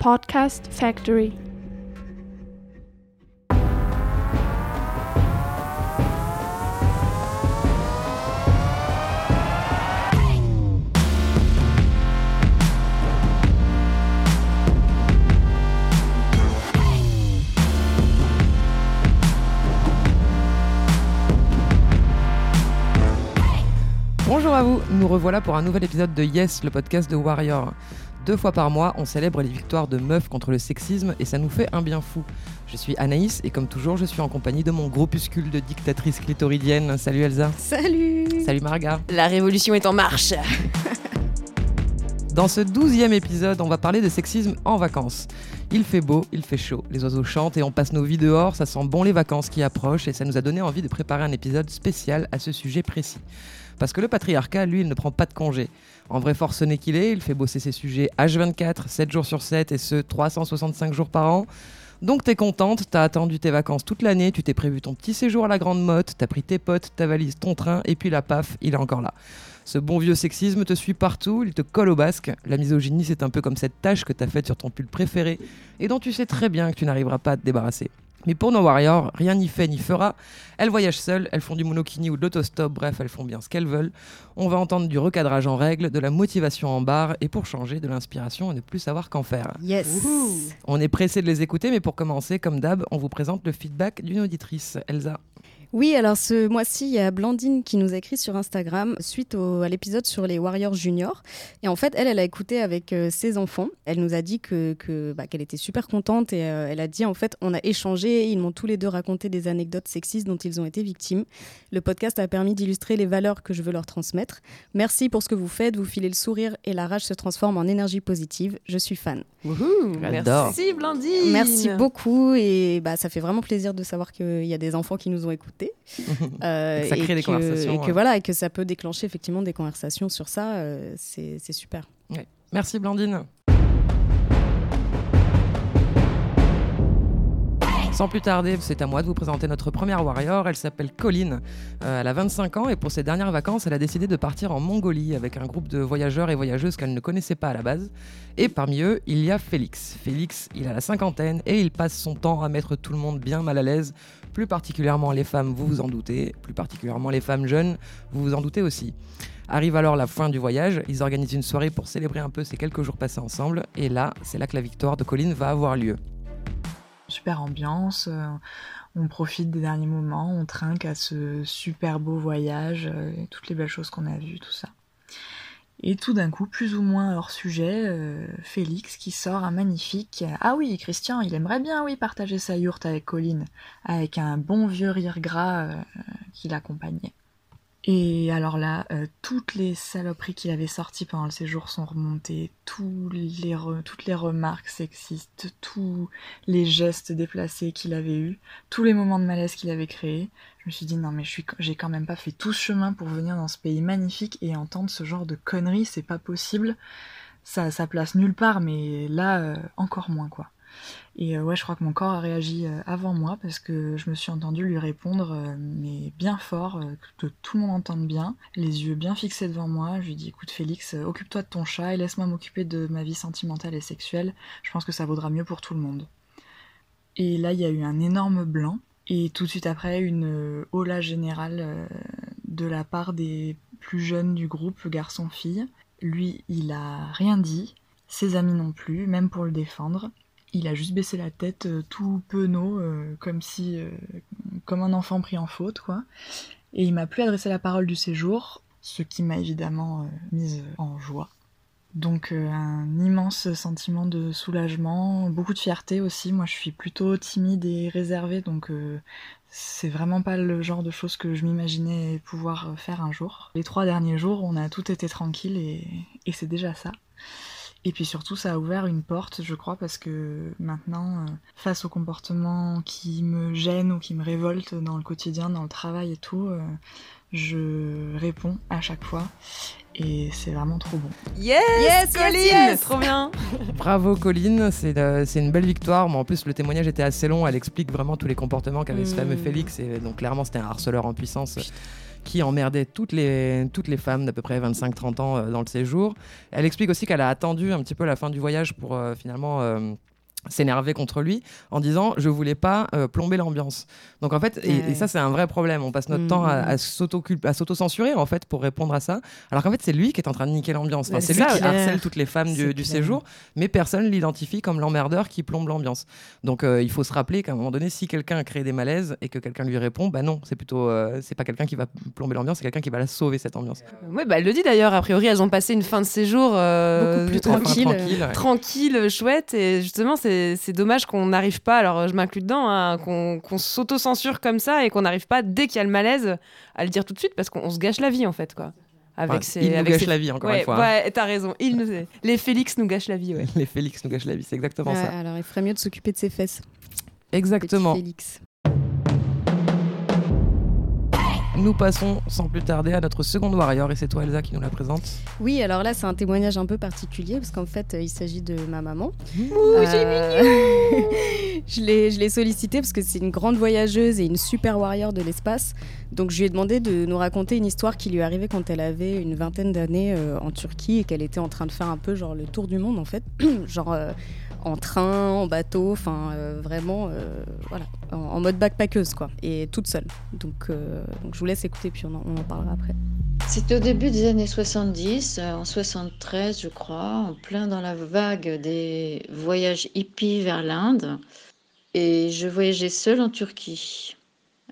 Podcast Factory. Bonjour à vous, nous revoilà pour un nouvel épisode de Yes, le podcast de Warrior. Deux fois par mois, on célèbre les victoires de meufs contre le sexisme et ça nous fait un bien fou. Je suis Anaïs et comme toujours, je suis en compagnie de mon groupuscule de dictatrices clitoridiennes. Salut Elsa. Salut Salut Marga. La révolution est en marche Dans ce douzième épisode, on va parler de sexisme en vacances. Il fait beau, il fait chaud, les oiseaux chantent et on passe nos vies dehors, ça sent bon les vacances qui approchent et ça nous a donné envie de préparer un épisode spécial à ce sujet précis. Parce que le patriarcat, lui, il ne prend pas de congé. En vrai forcené qu'il est, il fait bosser ses sujets H24, 7 jours sur 7 et ce 365 jours par an. Donc t'es contente, t'as attendu tes vacances toute l'année, tu t'es prévu ton petit séjour à la Grande Motte, t'as pris tes potes, ta valise, ton train, et puis la paf, il est encore là. Ce bon vieux sexisme te suit partout, il te colle au basque. La misogynie, c'est un peu comme cette tâche que t'as faite sur ton pull préféré et dont tu sais très bien que tu n'arriveras pas à te débarrasser. Mais pour nos warriors, rien n'y fait ni fera. Elles voyagent seules, elles font du monokini ou de l'autostop, bref, elles font bien ce qu'elles veulent. On va entendre du recadrage en règle, de la motivation en barre et pour changer, de l'inspiration et ne plus savoir qu'en faire. Yes On est pressé de les écouter, mais pour commencer, comme d'hab, on vous présente le feedback d'une auditrice, Elsa. Oui, alors ce mois-ci, il y a Blandine qui nous a écrit sur Instagram suite au- à l'épisode sur les Warriors Juniors. Et en fait, elle, elle a écouté avec euh, ses enfants. Elle nous a dit que, que, bah, qu'elle était super contente et euh, elle a dit en fait, on a échangé, ils m'ont tous les deux raconté des anecdotes sexistes dont ils ont été victimes. Le podcast a permis d'illustrer les valeurs que je veux leur transmettre. Merci pour ce que vous faites, vous filez le sourire et la rage se transforme en énergie positive. Je suis fan. J'adore. Merci Blandine. Merci beaucoup et bah, ça fait vraiment plaisir de savoir qu'il y a des enfants qui nous ont écoutés. Euh, Ça crée et des conversations, Et que ouais. voilà, et que ça peut déclencher effectivement des conversations sur ça, euh, c'est c'est super. Merci Blandine. Sans plus tarder, c'est à moi de vous présenter notre première warrior. Elle s'appelle Colline. Euh, elle a 25 ans et pour ses dernières vacances, elle a décidé de partir en Mongolie avec un groupe de voyageurs et voyageuses qu'elle ne connaissait pas à la base. Et parmi eux, il y a Félix. Félix, il a la cinquantaine et il passe son temps à mettre tout le monde bien mal à l'aise, plus particulièrement les femmes, vous vous en doutez, plus particulièrement les femmes jeunes, vous vous en doutez aussi. Arrive alors la fin du voyage, ils organisent une soirée pour célébrer un peu ces quelques jours passés ensemble, et là, c'est là que la victoire de Colline va avoir lieu. Super ambiance. euh, on profite des derniers moments. On trinque à ce super beau voyage. euh, et toutes les belles choses qu'on a vues, tout ça. Et tout d'un coup, plus ou moins hors sujet, euh, Félix qui sort un magnifique. Ah oui, Christian, il aimerait bien, oui, partager sa yourte avec Colline, avec un bon vieux rire gras qui l'accompagnait. Et alors là, euh, toutes les saloperies qu'il avait sorties pendant le séjour sont remontées, tous les re- toutes les remarques sexistes, tous les gestes déplacés qu'il avait eus, tous les moments de malaise qu'il avait créés. Je me suis dit non mais je suis, j'ai quand même pas fait tout ce chemin pour venir dans ce pays magnifique et entendre ce genre de conneries, c'est pas possible. Ça, ça place nulle part, mais là euh, encore moins quoi. Et euh, ouais, je crois que mon corps a réagi euh, avant moi parce que je me suis entendue lui répondre, euh, mais bien fort, que tout le monde entende bien, les yeux bien fixés devant moi. Je lui dis écoute Félix, occupe-toi de ton chat et laisse-moi m'occuper de ma vie sentimentale et sexuelle. Je pense que ça vaudra mieux pour tout le monde. Et là, il y a eu un énorme blanc et tout de suite après une hola générale de la part des plus jeunes du groupe, garçon-fille. Lui, il a rien dit, ses amis non plus, même pour le défendre. Il a juste baissé la tête euh, tout penaud, euh, comme si, euh, comme un enfant pris en faute, quoi. Et il m'a plus adressé la parole du séjour, ce qui m'a évidemment mise en joie. Donc un immense sentiment de soulagement, beaucoup de fierté aussi. Moi, je suis plutôt timide et réservée, donc euh, c'est vraiment pas le genre de choses que je m'imaginais pouvoir faire un jour. Les trois derniers jours, on a tout été tranquille et c'est déjà ça. Et puis surtout, ça a ouvert une porte, je crois, parce que maintenant, euh, face aux comportements qui me gênent ou qui me révoltent dans le quotidien, dans le travail et tout, euh, Je réponds à chaque fois et c'est vraiment trop bon. Yes, Yes, Colline, yes, yes. trop bien. Bravo Colline, c'est euh, c'est une belle victoire. Mais en plus, le témoignage était assez long. Elle explique vraiment tous les comportements qu'avait ce Mm. fameux Félix. Et donc, clairement, c'était un harceleur en puissance qui emmerdait toutes les, toutes les femmes d'à peu près 25-30 ans euh, dans le séjour. Elle explique aussi qu'elle a attendu un petit peu la fin du voyage pour euh, finalement. S'énerver contre lui en disant je voulais pas euh, plomber l'ambiance donc en fait et, Ouais. et ça c'est un vrai problème on passe notre temps à, à s'auto à s'auto-censurer en fait pour répondre à ça alors qu'en fait c'est lui qui est en train de niquer l'ambiance Enfin, c'est lui ça, qui clair. harcèle toutes les femmes du, clair. séjour mais personne l'identifie comme l'emmerdeur qui plombe l'ambiance. Donc euh, il faut se rappeler qu'à un moment donné, si quelqu'un a créé des malaises et que quelqu'un lui répond, bah non, c'est plutôt, euh, c'est pas quelqu'un qui va plomber l'ambiance, c'est quelqu'un qui va la sauver cette ambiance. Ouais, bah, elle le dit d'ailleurs. A priori, elles ont passé une fin de séjour euh, Beaucoup plus Enfin, tranquille. tranquille, ouais. tranquille, chouette. Et justement, c'est c'est dommage qu'on n'arrive pas, alors je m'inclus dedans, hein, qu'on qu'on s'auto-censure comme ça et qu'on n'arrive pas, dès qu'il y a le malaise, à le dire tout de suite parce qu'on on se gâche la vie en fait. quoi. Avec Enfin, ses- il nous avec gâche ses- la vie encore ouais, une fois. hein. Ouais, t'as raison. Il nous... Les Félix nous gâchent la vie, ouais. Les Félix nous gâchent la vie, c'est exactement Ouais, ça. alors il ferait mieux de s'occuper de ses fesses. Exactement. petit Félix. Nous passons sans plus tarder à notre seconde warrior et c'est toi Elsa qui nous la présente. Oui, alors là, c'est un témoignage un peu particulier parce qu'en fait, euh, il s'agit de ma maman. Ouh, Euh, je l'ai je l'ai sollicité parce que c'est une grande voyageuse et une super warrior de l'espace. Donc je lui ai demandé de nous raconter une histoire qui lui arrivée quand elle avait une vingtaine d'années euh, en Turquie et qu'elle était en train de faire un peu genre le tour du monde en fait, genre euh, en train, en bateau, enfin euh, vraiment euh, voilà, en, mode backpackeuse quoi, et toute seule. Donc, euh, donc je vous laisse écouter puis on en, on en parlera après. C'était au début des années 70, euh, en 73 je crois, en plein dans la vague des voyages hippies vers l'Inde. Et je voyageais seule en Turquie.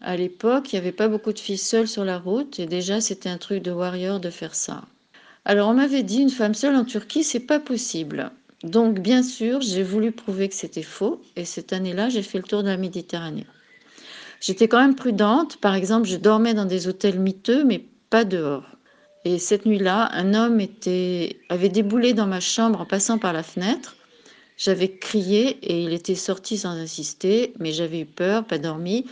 À l'époque, il n'y avait pas beaucoup de filles seules sur la route et déjà c'était un truc de warrior de faire ça. Alors on m'avait dit une femme seule en Turquie, c'est pas possible. Donc bien sûr, j'ai voulu prouver que c'était faux et cette année-là, j'ai fait le tour de la Méditerranée. J'étais quand même prudente, par exemple, je dormais dans des hôtels miteux mais pas dehors. Et cette nuit-là, un homme avait déboulé dans ma chambre en passant par la fenêtre. J'avais crié et il était sorti sans insister, mais j'avais eu peur, pas dormi.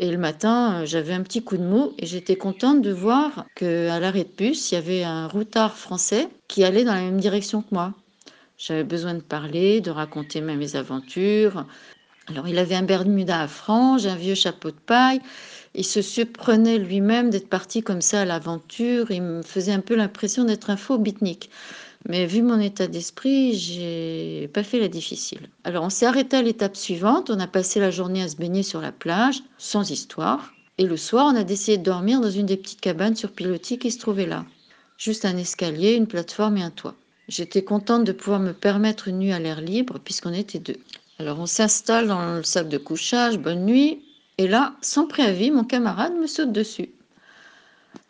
Et le matin, j'avais un petit coup de mou et j'étais contente de voir qu'à l'arrêt de bus, il y avait un routard français qui allait dans la même direction que moi. J'avais besoin de parler, de raconter mes aventures. Alors, il avait un bermuda à franges, un vieux chapeau de paille. Il se surprenait lui-même d'être parti comme ça à l'aventure. Il me faisait un peu l'impression d'être un faux bitnik. Mais vu mon état d'esprit, j'ai pas fait la difficile. Alors on s'est arrêté à l'étape suivante. On a passé la journée à se baigner sur la plage, sans histoire. Et le soir, on a décidé de dormir dans une des petites cabanes sur pilotis qui se trouvait là. Juste un escalier, une plateforme et un toit. J'étais contente de pouvoir me permettre une nuit à l'air libre puisqu'on était deux. Alors on s'installe dans le sac de couchage, bonne nuit. Et là, sans préavis, mon camarade me saute dessus.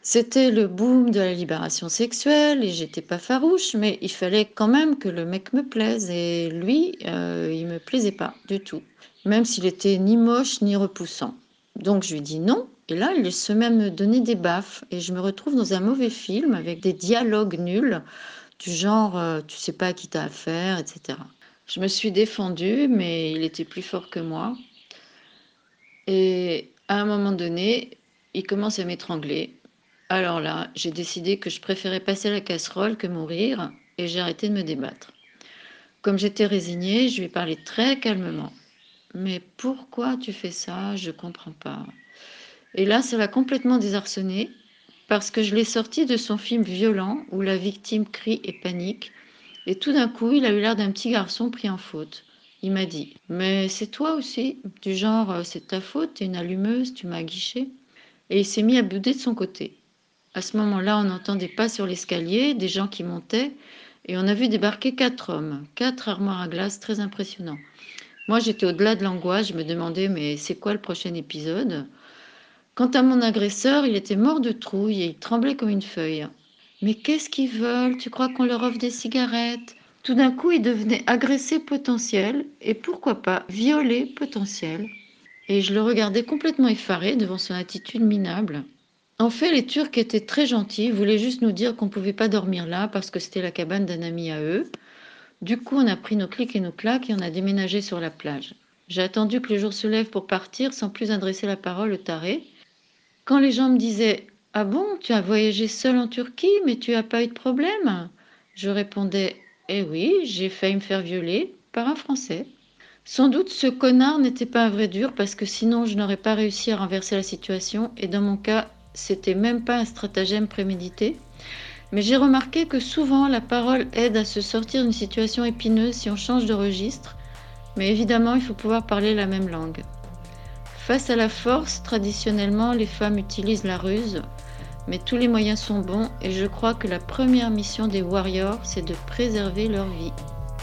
C'était le boom de la libération sexuelle et j'étais pas farouche, mais il fallait quand même que le mec me plaise et lui, euh, il me plaisait pas du tout, même s'il était ni moche ni repoussant. Donc je lui dis non et là il se met à me donner des baffes et je me retrouve dans un mauvais film avec des dialogues nuls du genre euh, tu sais pas qui t'as affaire, etc. Je me suis défendue, mais il était plus fort que moi. Et à un moment donné, il commence à m'étrangler. Alors là, j'ai décidé que je préférais passer la casserole que mourir et j'ai arrêté de me débattre. Comme j'étais résignée, je lui ai parlé très calmement. Mais pourquoi tu fais ça? Je comprends pas. Et là, ça l'a complètement désarçonné parce que je l'ai sorti de son film violent où la victime crie et panique. Et tout d'un coup, il a eu l'air d'un petit garçon pris en faute. Il m'a dit Mais c'est toi aussi Du genre, euh, c'est ta faute, t'es une allumeuse, tu m'as guiché. Et il s'est mis à bouder de son côté. À ce moment-là, on entend des pas sur l'escalier, des gens qui montaient, et on a vu débarquer quatre hommes, quatre armoires à glace très impressionnants. Moi, j'étais au-delà de l'angoisse, je me demandais Mais c'est quoi le prochain épisode? Quant à mon agresseur, il était mort de trouille et il tremblait comme une feuille. Mais qu'est-ce qu'ils veulent? Tu crois qu'on leur offre des cigarettes? Tout d'un coup, il devenait agressé potentiel et pourquoi pas violé potentiel. Et je le regardais complètement effaré devant son attitude minable. En fait, les Turcs étaient très gentils, voulaient juste nous dire qu'on ne pouvait pas dormir là parce que c'était la cabane d'un ami à eux. Du coup, on a pris nos clics et nos claques et on a déménagé sur la plage. J'ai attendu que le jour se lève pour partir sans plus adresser la parole au taré. Quand les gens me disaient Ah bon, tu as voyagé seul en Turquie, mais tu n'as pas eu de problème? Je répondais Eh oui, j'ai failli me faire violer par un Français. Sans doute ce connard n'était pas un vrai dur parce que sinon je n'aurais pas réussi à renverser la situation et dans mon cas, c'était même pas un stratagème prémédité. Mais j'ai remarqué que souvent la parole aide à se sortir d'une situation épineuse si on change de registre, mais évidemment il faut pouvoir parler la même langue. Face à la force, traditionnellement les femmes utilisent la ruse, mais tous les moyens sont bons et je crois que la première mission des warriors, c'est de préserver leur vie.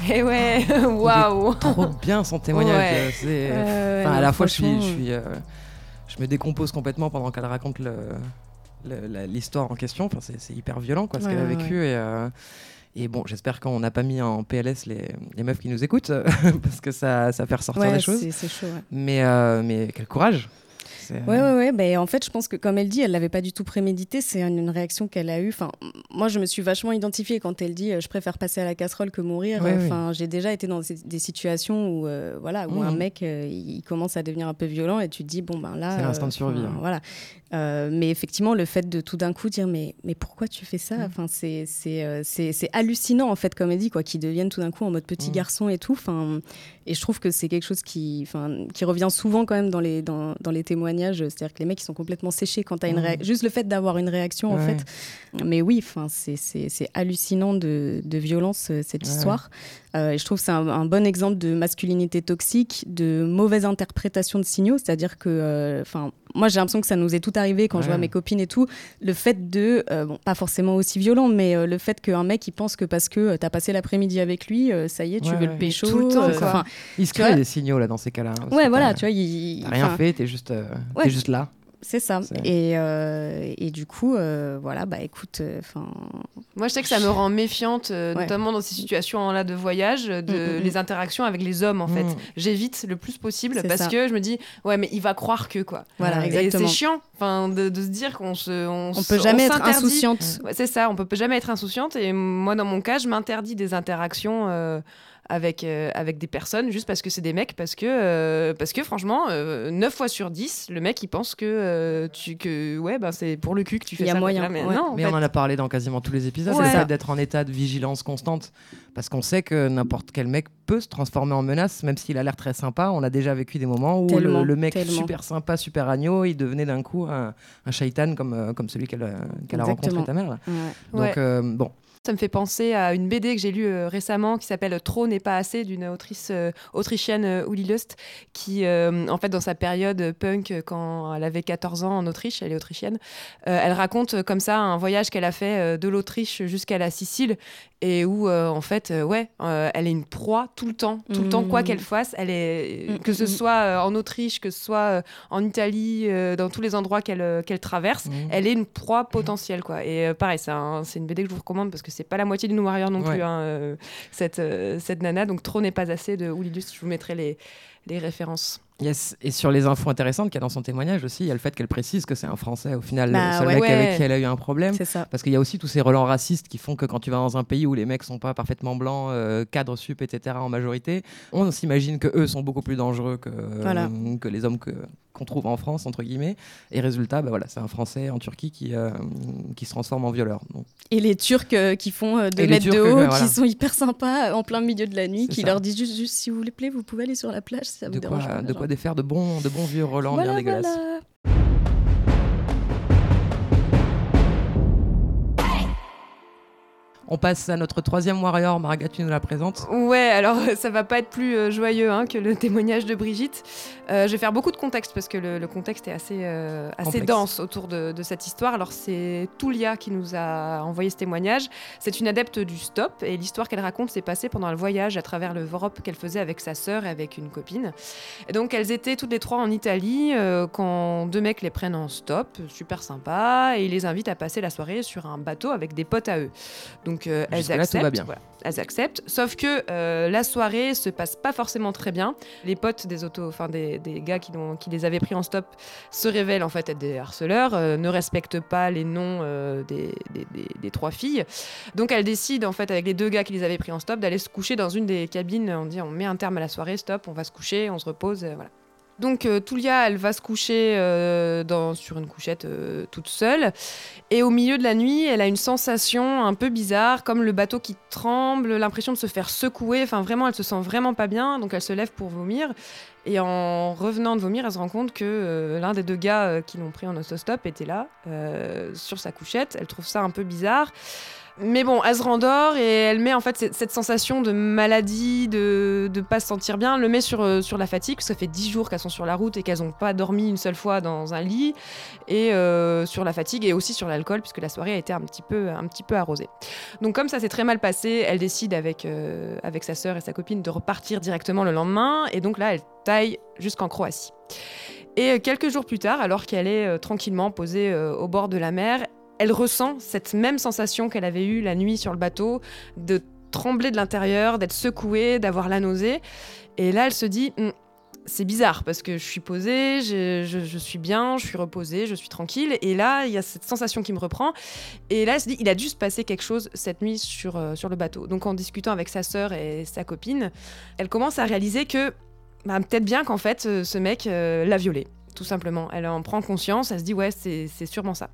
Et eh ouais, waouh Trop bien son témoignage. C'est... à la fois, je suis, je suis, euh, je me décompose complètement pendant qu'elle raconte le, l'histoire en question. Enfin, c'est, hyper violent, quoi, ce qu'elle a vécu et. Euh, et bon, j'espère qu'on n'a pas mis en PLS les, les, meufs qui nous écoutent, parce que ça, ça fait ressortir des choses. C'est, chaud, mais, euh, mais quel courage Ouais, ouais, ouais. Ben, en fait, je pense que comme elle dit, elle l'avait pas du tout prémédité. C'est une, réaction qu'elle a eue. Enfin, moi, je me suis vachement identifiée quand elle dit euh, je préfère passer à la casserole que mourir. enfin, j'ai déjà été dans des, situations où, euh, voilà, où un mmh. mec, euh, il commence à devenir un peu violent et tu te dis bon ben là. C'est l'instant de survie. Hein. Voilà. mais effectivement, le fait de tout d'un coup dire mais, mais pourquoi tu fais ça? Mmh. enfin, c'est, c'est, hallucinant en fait, comme elle dit, quoi, qu'ils deviennent tout d'un coup en mode petit mmh. garçon et tout. Enfin, et je trouve que c'est quelque chose qui, qui revient souvent quand même dans les, dans, dans les témoignages. C'est-à-dire que les mecs, ils sont complètement séchés quand tu as une mmh. Juste le fait d'avoir une réaction, en fait. Mais oui, enfin, c'est hallucinant de, de, violence, euh, cette histoire. Euh, et je trouve que c'est un, bon exemple de masculinité toxique, de mauvaise interprétation de signaux. C'est-à-dire que, euh, enfin, moi, j'ai l'impression que ça nous est tout arrivé quand je vois mes copines et tout. Le fait de, bon, pas forcément aussi violent, mais le fait qu'un mec, il pense que parce que tu as passé l'après-midi avec lui, ça y est, tu veux le pécho. Tout le temps, quoi. Il se crée des signaux là dans ces cas-là. Hein, ouais, voilà, tu vois, il. T'as rien fait, t'es juste, euh, es juste là. C'est ça. Et, euh, et, du coup, euh, voilà, bah écoute, enfin. Moi, je sais que ça me rend méfiante, notamment dans ces situations-là de voyage, de mm, mm, mm. les interactions avec les hommes, en fait. J'évite le plus possible parce que je me dis, ouais, mais il va croire que quoi. Voilà, Et c'est chiant, enfin, de, de, se dire qu'on se, on, on peut jamais être insouciante. c'est ça, on peut jamais être insouciante. Et moi, dans mon cas, je m'interdis des interactions avec, euh, avec des personnes juste parce que c'est des mecs, parce que, euh, parce que franchement, 9 euh, fois sur 10, le mec il pense que, tu, que ouais, ben, c'est pour le cul que tu fais Il y a moyen. mais, non, mais on en a parlé dans quasiment tous les épisodes, c'est le d'être en état de vigilance constante. Parce qu'on sait que n'importe quel mec peut se transformer en menace, même s'il a l'air très sympa. On a déjà vécu des moments où le, mec super sympa, super agneau, il devenait d'un coup un, un shaitan comme, comme celui qu'elle a rencontré ta mère. Donc, bon, ça me fait penser à une BD que j'ai lue euh, récemment qui s'appelle Trop n'est pas assez d'une autrice euh, autrichienne euh, Uli Lust qui, en fait, dans sa période punk, quand elle avait 14 ans en Autriche, elle est autrichienne, elle raconte comme ça un voyage qu'elle a fait de l'Autriche jusqu'à la Sicile et où, en fait, ouais, elle est une proie tout le temps, tout le temps, quoi mmh. qu'elle fasse, elle est, mmh, que ce mmh, soit en Autriche, que ce soit en Italie, dans tous les endroits qu'elle qu'elle traverse, elle est une proie potentielle, quoi. Et pareil, c'est une BD que je vous recommande parce que c'est pas la moitié du New Warrior non plus, hein, euh, cette, euh, cette nana. Donc trop n'est pas assez de Oulilus. Je vous mettrai les, les références. Yes. Et sur les infos intéressantes qu'il y a dans son témoignage aussi, il y a le fait qu'elle précise que c'est un Français, au final, bah, le seul mec avec qui elle a eu un problème. Ça. Parce qu'il y a aussi tous ces relents racistes qui font que quand tu vas dans un pays où les mecs sont pas parfaitement blancs, euh, cadres sup, etc., en majorité, on s'imagine que eux sont beaucoup plus dangereux que, que les hommes qu'on trouve en France, entre guillemets. Et résultat, bah voilà, c'est un Français en Turquie qui, euh, qui se transforme en violeur. Et les Turcs euh, qui font euh, deux mètres de haut, qui sont hyper sympas en plein milieu de la nuit, qui leur disent juste, si vous plaît, vous pouvez aller sur la plage, de quoi, De défaire de bons, de bons vieux Roland bien dégueulasses. On passe à notre troisième warrior. Marga, tu nous la présentes Ouais, alors ça va pas être plus euh, joyeux hein, que le témoignage de Brigitte. Euh, je vais faire beaucoup de contexte parce que le, contexte est assez, euh, assez dense autour de, cette histoire. Alors c'est Toulia qui nous a envoyé ce témoignage. C'est une adepte du stop et l'histoire qu'elle raconte s'est passée pendant le voyage à travers l'Europe qu'elle faisait avec sa sœur et avec une copine. Et donc elles étaient toutes les trois en Italie quand deux mecs les prennent en stop, super sympa, et ils les invitent à passer la soirée sur un bateau avec des potes à eux. Donc donc euh, elles acceptent. elles acceptent. Sauf que euh, la soirée se passe pas forcément très bien. Les potes des autos, enfin des, gars qui, qui, les avaient pris en stop se révèlent en fait être des harceleurs, euh, ne respectent pas les noms des, des, trois filles. Donc elles décident en fait avec les deux gars qui les avaient pris en stop d'aller se coucher dans une des cabines. On dit on met un terme à la soirée, stop, on va se coucher, on se repose, voilà. Donc euh, elle va se coucher euh, sur une couchette euh, toute seule. Et au milieu de la nuit, elle a une sensation un peu bizarre, comme le bateau qui tremble, l'impression de se faire secouer. Enfin, vraiment, elle se sent vraiment pas bien. Donc elle se lève pour vomir. Et en revenant de vomir, elle se rend compte que l'un des deux gars qui l'ont pris en autostop était là, sur sa couchette. Elle trouve ça un peu bizarre. Mais bon, elle se rendort et elle met en fait cette, sensation de maladie, de ne pas se sentir bien, elle le met sur, euh, sur la fatigue, ça fait dix jours qu'elles sont sur la route et qu'elles n'ont pas dormi une seule fois dans un lit, et euh, sur la fatigue et aussi sur l'alcool, puisque la soirée a été un petit peu, un petit peu arrosée. Donc comme ça s'est très mal passé, elle décide avec, euh, avec sa sœur et sa copine de repartir directement le lendemain, et donc là, elle taille jusqu'en Croatie. Et quelques jours plus tard, alors qu'elle est tranquillement posée au bord de la mer, elle ressent cette même sensation qu'elle avait eue la nuit sur le bateau, de trembler de l'intérieur, d'être secouée, d'avoir la nausée. Et là, elle se dit, hum, c'est bizarre parce que je suis posée, je, suis bien, je suis reposée, je suis tranquille. Et là, il y a cette sensation qui me reprend. Et là, elle se dit, il a dû se passer quelque chose cette nuit sur, euh, le bateau. Donc, en discutant avec sa sœur et sa copine, elle commence à réaliser que bah, peut-être bien qu'en fait, euh, ce mec euh, l'a violée, tout simplement. Elle en prend conscience, elle se dit, ouais, c'est sûrement ça.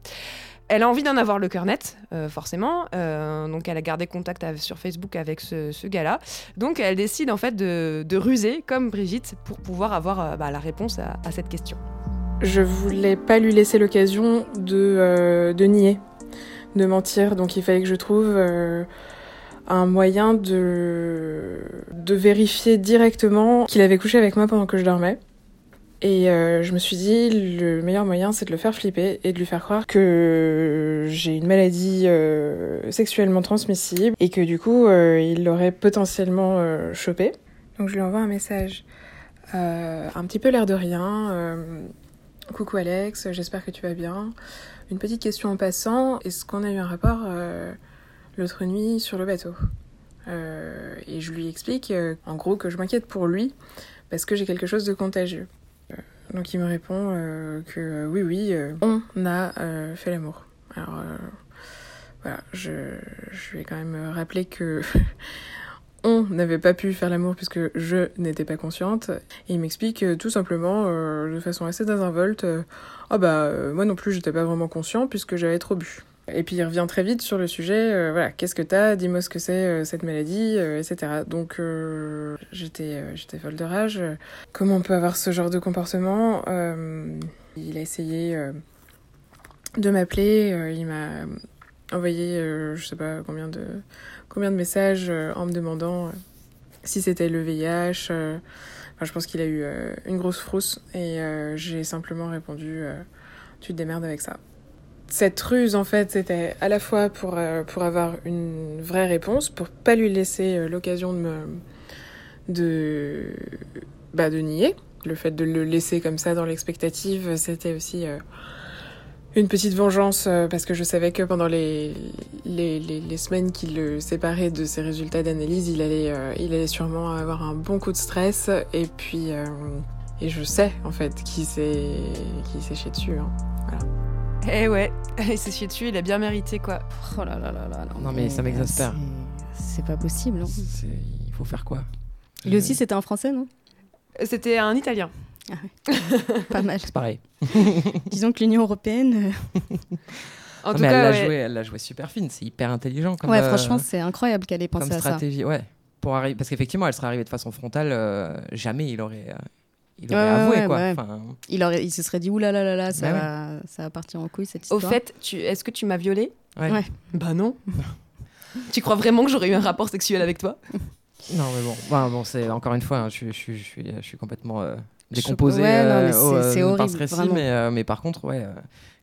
Elle a envie d'en avoir le cœur net, euh, forcément. Euh, donc, elle a gardé contact sur Facebook avec ce, gars-là. Donc, elle décide en fait de, ruser, comme Brigitte, pour pouvoir avoir euh, bah, la réponse à, cette question. Je voulais pas lui laisser l'occasion de, nier, de mentir. Donc, il fallait que je trouve un moyen de, de vérifier directement qu'il avait couché avec moi pendant que je dormais. Et euh, je me suis dit, le meilleur moyen, c'est de le faire flipper et de lui faire croire que j'ai une maladie euh, sexuellement transmissible et que du coup, euh, il l'aurait potentiellement chopé. Donc je lui envoie un message, un petit peu l'air de rien. Coucou Alex, j'espère que tu vas bien. Une petite question en passant, est-ce qu'on a eu un rapport l'autre nuit sur le bateau? Et je lui explique, en gros, que je m'inquiète pour lui parce que j'ai quelque chose de contagieux. Donc il me répond euh, que euh, oui, oui, euh, on a fait l'amour. Alors voilà, je, je vais quand même rappeler que on n'avait pas pu faire l'amour puisque je n'étais pas consciente. Et il m'explique tout simplement, de façon assez désinvolte, ah oh bah moi non plus j'étais pas vraiment conscient puisque j'avais trop bu. Et puis il revient très vite sur le sujet, euh, voilà, qu'est-ce que t'as, dis-moi ce que c'est euh, cette maladie, euh, etc. Donc j'étais j'étais folle de rage. Comment on peut avoir ce genre de comportement? Il a essayé de m'appeler, il m'a envoyé je sais pas combien de combien de messages en me demandant si c'était le VIH. Enfin, je pense qu'il a eu une grosse frousse et j'ai simplement répondu tu te démerdes avec ça cette ruse, en fait, c'était à la fois pour, euh, pour avoir une vraie réponse, pour pas lui laisser euh, l'occasion de me. de. bah, de nier. Le fait de le laisser comme ça dans l'expectative, c'était aussi euh, une petite vengeance, parce que je savais que pendant les, les, les, semaines qui le séparaient de ses résultats d'analyse, il, allait il allait sûrement avoir un bon coup de stress, et puis. et je sais, en fait, qui s'est chié dessus. Hein. Voilà. Eh ouais, il s'est chié dessus, il a bien mérité quoi. Oh là là là là. Non, mais, ça m'exaspère. C'est pas possible. Hein. Il faut faire quoi? Lui aussi, c'était un français, non? C'était un italien. Ah ouais. pas mal. C'est pareil. Disons que l'Union européenne. Euh, en tout mais cas, elle l'a joué, elle l'a joué super fine. C'est hyper intelligent. Comme, ouais, euh, franchement, c'est incroyable qu'elle ait pensé comme à stratégie, Ouais. Pour arriver, parce qu'effectivement, elle serait arrivée de façon frontale. Euh, jamais il aurait il aurait avoué quoi. Il, aurait, il se serait dit oulala, là là là, ça, bah va, ça va partir en couille cette histoire. Au fait, tu, est-ce que tu m'as violée? Ouais. Bah non. tu crois vraiment que j'aurais eu un rapport sexuel avec toi? Non, mais bon, bon c'est encore une fois, hein, je, je, je, suis, je suis complètement euh, décomposé. Ouais, non, mais euh, c'est, horrible. Récit, mais, euh, mais par contre, ouais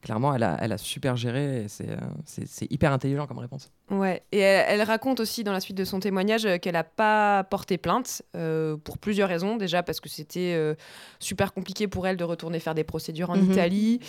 clairement, elle a, elle a super géré. Euh, c'est hyper intelligent comme réponse. Ouais, et elle, raconte aussi dans la suite de son témoignage euh, qu'elle n'a pas porté plainte euh, pour plusieurs raisons. Déjà parce que c'était super compliqué pour elle de retourner faire des procédures en mhm. Italie,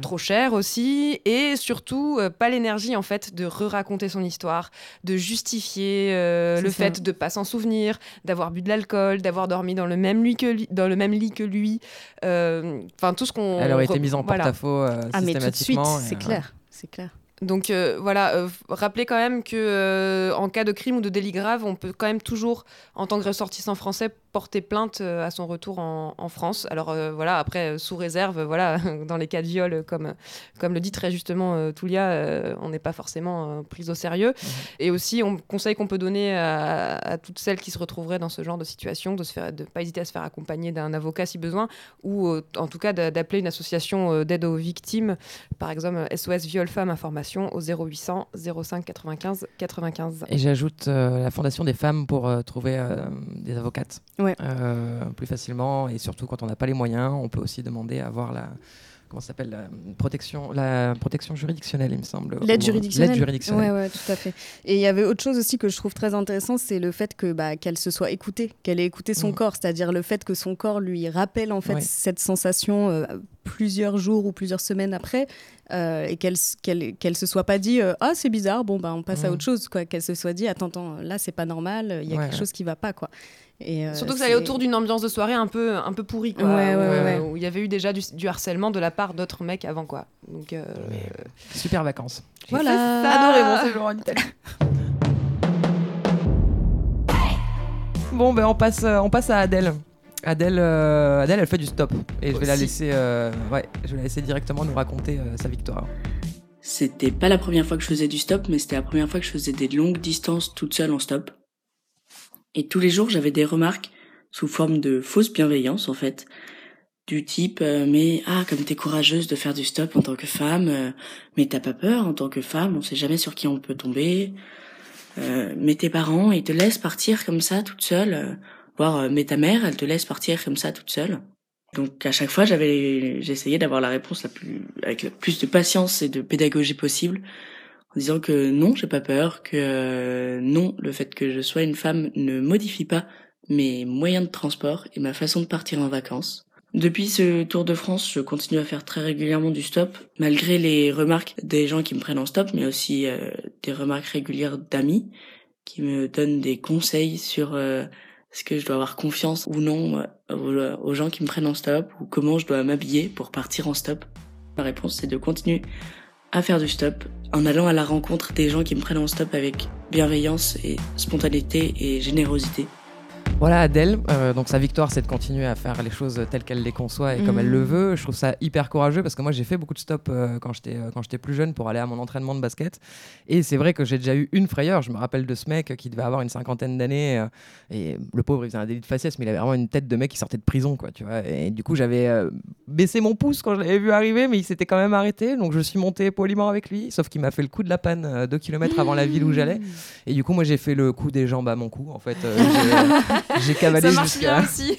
trop cher aussi, et surtout pas l'énergie en fait de re-raconter son histoire, de justifier le fait de pas s'en souvenir, d'avoir bu de l'alcool, d'avoir dormi dans le même lit que lui, dans le même lit que lui. Enfin tout ce qu'on. Elle aurait été mise en porte-à-fôt ah, mais tout de suite, c'est clair. C'est clair. Donc euh, voilà, euh, rappelez quand même que euh, en cas de crime ou de délit grave, on peut quand même toujours, en tant que ressortissant français, porter plainte à son retour en, France. Alors voilà, après sous réserve, voilà, dans les cas de viol, comme comme le dit très justement Toulia, on n'est pas forcément pris au sérieux. Mmh. Et aussi, on conseil qu'on peut donner à, toutes celles qui se retrouveraient dans ce genre de situation, de se faire, de pas hésiter à se faire accompagner d'un avocat si besoin, ou en tout cas d'appeler une association d'aide aux victimes, par exemple SOS Viol Femmes Information au 0800 05 95 95. Et j'ajoute euh, la Fondation des femmes pour euh, trouver euh, des avocates plus facilement et surtout quand on n'a pas les moyens, on peut aussi demander à avoir la comment s'appelle la protection, la protection juridictionnelle, il me semble. L'aide juridictionnelle. L'aide juridictionnelle. Ouais, ouais, tout à fait. Et il y avait autre chose aussi que je trouve très intéressant, c'est le fait que bah, qu'elle se soit écoutée, qu'elle ait écouté son mm. corps, c'est-à-dire le fait que son corps lui rappelle en fait cette sensation euh, plusieurs jours ou plusieurs semaines après, euh, et qu'elle qu'elle se soit pas dit euh, ah c'est bizarre, bon bah on passe à mm. autre chose, quoi. Qu'elle se soit dit attends attends là c'est pas normal, il y a quelque chose qui va pas quoi. Euh, Surtout que ça allait autour d'une ambiance de soirée un peu, un peu pourrie, quoi, euh, où, il y avait eu déjà du, harcèlement de la part d'autres mecs avant, quoi. Donc, euh, Super vacances. Voilà. Adoré mon séjour en Italie. bon, ben on passe, on passe à Adèle. Adèle, Adèle, elle fait du stop et je vais la laisser, ouais, je vais la laisser directement nous raconter sa victoire. C'était pas la première fois que je faisais du stop, mais c'était la première fois que je faisais des longues distances toute seule en stop. Et tous les jours, j'avais des remarques sous forme de fausse bienveillance, en fait. Du type, euh, mais ah, comme t'es courageuse de faire du stop en tant que femme, euh, mais t'as pas peur en tant que femme, on sait jamais sur qui on peut tomber. Euh, mais tes parents, ils te laissent partir comme ça, toute seule. voire, mais ta mère, elle te laisse partir comme ça, toute seule. Donc à chaque fois, j'avais, j'essayais d'avoir la réponse la plus, avec le plus de patience et de pédagogie possible, en disant que non, j'ai pas peur, que euh, non, le fait que je sois une femme ne modifie pas mes moyens de transport et ma façon de partir en vacances. Depuis ce Tour de France, je continue à faire très régulièrement du stop, malgré les remarques des gens qui me prennent en stop, mais aussi euh, des remarques régulières d'amis qui me donnent des conseils sur euh, est-ce que je dois avoir confiance ou non aux gens qui me prennent en stop, ou comment je dois m'habiller pour partir en stop. Ma réponse, c'est de continuer à faire du stop en allant à la rencontre des gens qui me prennent en stop avec bienveillance et spontanéité et générosité. Voilà Adèle, euh, donc sa victoire c'est de continuer à faire les choses telles qu'elle les conçoit et comme elle le mhm. veut. Je trouve ça hyper courageux parce que moi j'ai fait beaucoup de stop euh, quand j'étais euh, quand j'étais plus jeune pour aller à mon entraînement de basket et c'est vrai que j'ai déjà eu une frayeur. Je me rappelle de ce mec qui devait avoir une cinquantaine d'années et le pauvre il faisait un délit de faciès mais il avait vraiment une tête de mec qui sortait de prison quoi, tu vois. Et du coup j'avais baissé mon pouce quand je l'avais vu arriver mais il s'était quand même arrêté donc je suis monté poliment avec lui sauf qu'il m'a fait le coup de la panne deux kilomètres avant la ville où j'allais et du coup moi j'ai fait le coup des jambes à mon cou en fait. J'ai cavalé jusqu'à. aussi.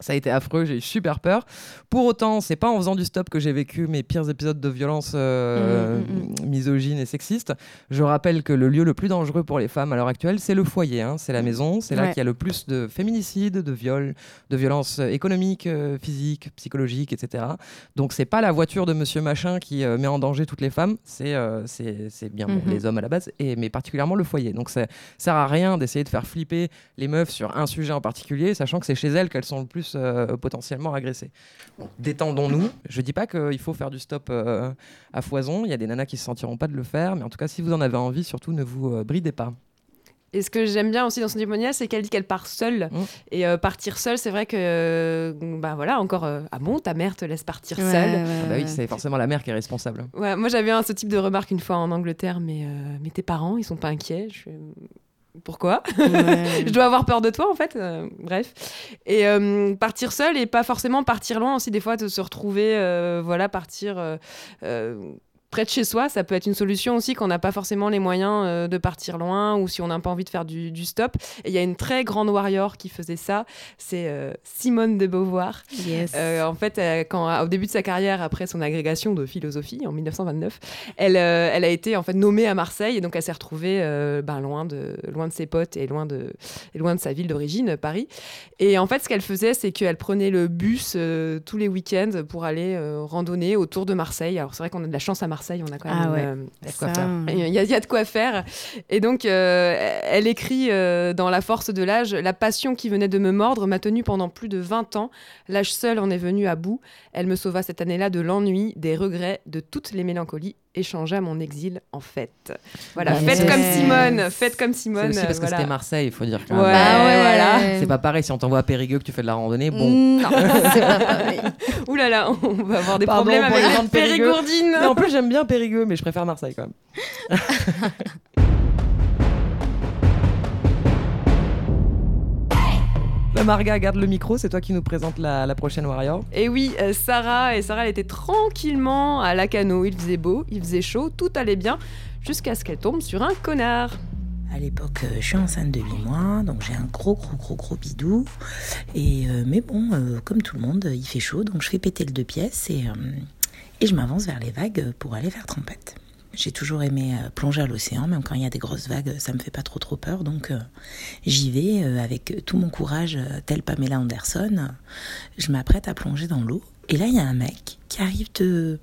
Ça a été affreux, j'ai eu super peur. Pour autant, c'est pas en faisant du stop que j'ai vécu mes pires épisodes de violence euh, mm, mm, mm. misogyne et sexiste. Je rappelle que le lieu le plus dangereux pour les femmes à l'heure actuelle, c'est le foyer, hein. c'est la maison. C'est là qu'il y a le plus de féminicides, de viols, de violences économiques, euh, physiques, psychologiques, etc. Donc c'est pas la voiture de Monsieur Machin qui euh, met en danger toutes les femmes, c'est c'est bien mm-hmm. les hommes à la base, et, mais particulièrement le foyer. Donc ça sert à rien d'essayer de faire flipper les meufs sur un sujet en particulier, sachant que c'est chez elles qu'elles sont le plus euh, potentiellement agressés. Détendons-nous. Je dis pas qu'il faut faire du stop euh, à foison. Il y a des nanas qui se sentiront pas de le faire, mais en tout cas, si vous en avez envie, surtout ne vous euh, bridez pas. Et ce que j'aime bien aussi dans son témoignage, c'est qu'elle dit qu'elle part seule. Mmh. Et partir seule, c'est vrai que, bah voilà, encore, ah bon, ta mère te laisse partir seule. Ah bah oui, c'est forcément la mère qui est responsable. Ouais, moi j'avais ce type de remarque une fois en Angleterre, mais, mais tes parents, ils sont pas inquiets. Je pourquoi? Je dois avoir peur de toi en fait. Euh, bref. Et euh, partir seul et pas forcément partir loin aussi des fois de se retrouver, euh, voilà, partir près de chez soi, ça peut être une solution aussi quand on n'a pas forcément les moyens euh, de partir loin ou si on n'a pas envie de faire du, stop. Et il y a une très grande warrior qui faisait ça, c'est euh, Simone de Beauvoir. Euh, en fait, quand, au début de sa carrière, après son agrégation de philosophie en 1929, elle, elle a été en fait nommée à Marseille et donc elle s'est retrouvée ben, loin, de, loin de ses potes et loin de, et loin de sa ville d'origine, Paris. Et en fait, ce qu'elle faisait, c'est qu'elle prenait le bus tous les week-ends pour aller randonner autour de Marseille. Alors c'est vrai qu'on a de la chance à Marseille on a quand même. Ah euh, il, y a, de quoi faire. Et donc, euh, elle écrit euh, dans La force de l'âge La passion qui venait de me mordre m'a tenue pendant plus de 20 ans. L'âge seul en est venu à bout. Elle me sauva cette année-là de l'ennui, des regrets, de toutes les mélancolies et changea mon exil en fête. Voilà, faites comme Simone, faites comme Simone. C'est aussi parce que voilà. c'était Marseille, il faut dire. Quand Ouais. Bah ouais, voilà. ouais. C'est pas pareil si on t'envoie à Périgueux que tu fais de la randonnée. Bon. Non, c'est pas pareil. Ouh là là, on va avoir des Pardon problèmes pour avec les gens de Périgueux. périgourdines. Mais en plus, j'aime bien Périgueux, mais je préfère Marseille quand même. Marga, garde le micro, c'est toi qui nous présente la, la prochaine Warrior. Et oui, euh, Sarah, et Sarah, elle était tranquillement à la cano. Il faisait beau, il faisait chaud, tout allait bien, jusqu'à ce qu'elle tombe sur un connard. À l'époque, euh, je suis enceinte de 8 mois, donc j'ai un gros, gros, gros, gros bidou. Et, euh, mais bon, euh, comme tout le monde, il fait chaud, donc je fais péter le deux pièces et, euh, et je m'avance vers les vagues pour aller faire trempette. J'ai toujours aimé euh, plonger à l'océan, même quand il y a des grosses vagues, ça me fait pas trop peur, donc euh, j'y vais euh, avec tout mon courage, euh, tel Pamela Anderson. Je m'apprête à plonger dans l'eau, et là il y a un mec qui arrive de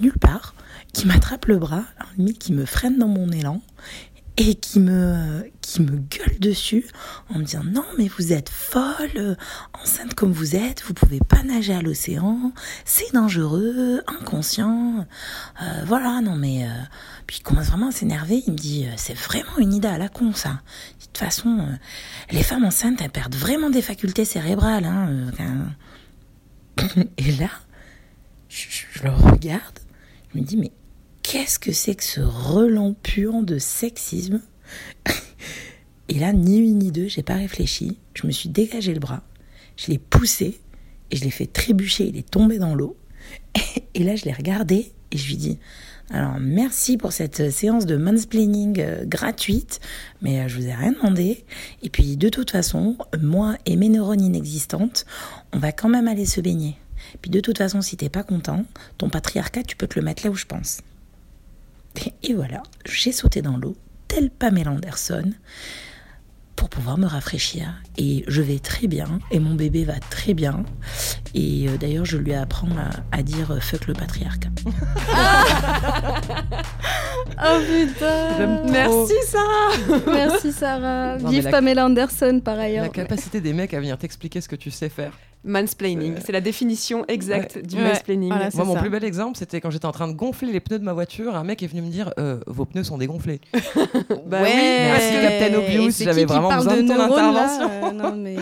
nulle part, qui m'attrape le bras, qui me freine dans mon élan, et qui me, qui me gueule dessus en me disant non mais vous êtes folle, enceinte comme vous êtes, vous pouvez pas nager à l'océan, c'est dangereux, inconscient, euh, voilà non mais euh, puis il commence vraiment à s'énerver, il me dit euh, c'est vraiment une idée à la con ça. De toute façon, les femmes enceintes elles perdent vraiment des facultés cérébrales hein. Et là, je, je le regarde, je me dis mais qu'est-ce que c'est que ce relent puant de sexisme Et là, ni une ni deux, j'ai pas réfléchi. Je me suis dégagé le bras, je l'ai poussé et je l'ai fait trébucher. Il est tombé dans l'eau. Et là, je l'ai regardé et je lui dis Alors, merci pour cette séance de mansplaining euh, gratuite, mais euh, je vous ai rien demandé. Et puis, de toute façon, moi et mes neurones inexistantes, on va quand même aller se baigner. Puis, de toute façon, si t'es pas content, ton patriarcat, tu peux te le mettre là où je pense. Et voilà, j'ai sauté dans l'eau, tel Pamela Anderson, pour pouvoir me rafraîchir. Et je vais très bien, et mon bébé va très bien. Et euh, d'ailleurs, je lui apprends à, à dire euh, fuck le patriarcat. Oh putain. Merci Sarah Merci Sarah. Non, Vive la- Pamela Anderson par ailleurs. La capacité des mecs à venir t'expliquer ce que tu sais faire. Mansplaining, c'est la définition exacte du Ouais, mansplaining. voilà, Moi, mon ça. plus bel exemple, c'était quand j'étais en train de gonfler les pneus de ma voiture. Un mec est venu me dire euh, Vos pneus sont dégonflés. Bah ouais, oui, merci, Captain Obvious, j'avais vraiment besoin de ton neurones, intervention. Euh, non, mais...